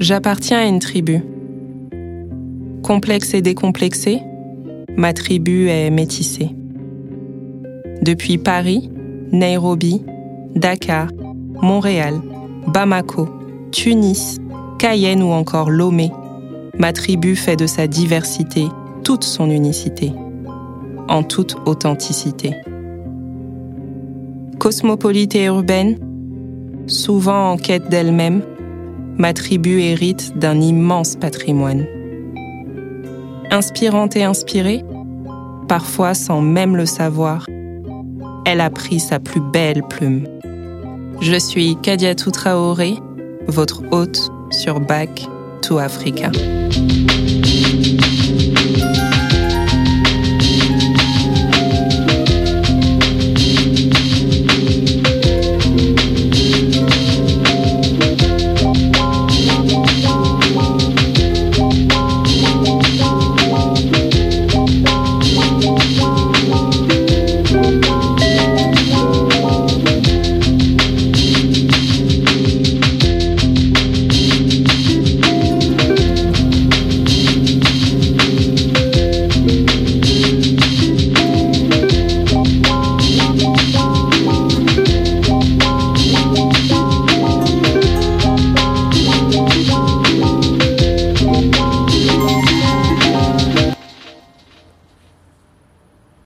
J'appartiens à une tribu. Complexe et décomplexée, ma tribu est métissée. Depuis Paris, Nairobi, Dakar, Montréal, Bamako, Tunis, Cayenne ou encore Lomé, ma tribu fait de sa diversité toute son unicité, en toute authenticité. Cosmopolite et urbaine, souvent en quête d'elle-même, ma tribu hérite d'un immense patrimoine. Inspirante et inspirée, parfois sans même le savoir, elle a pris sa plus belle plume. Je suis Kadiatou Traoré, votre hôte sur Back to Africa.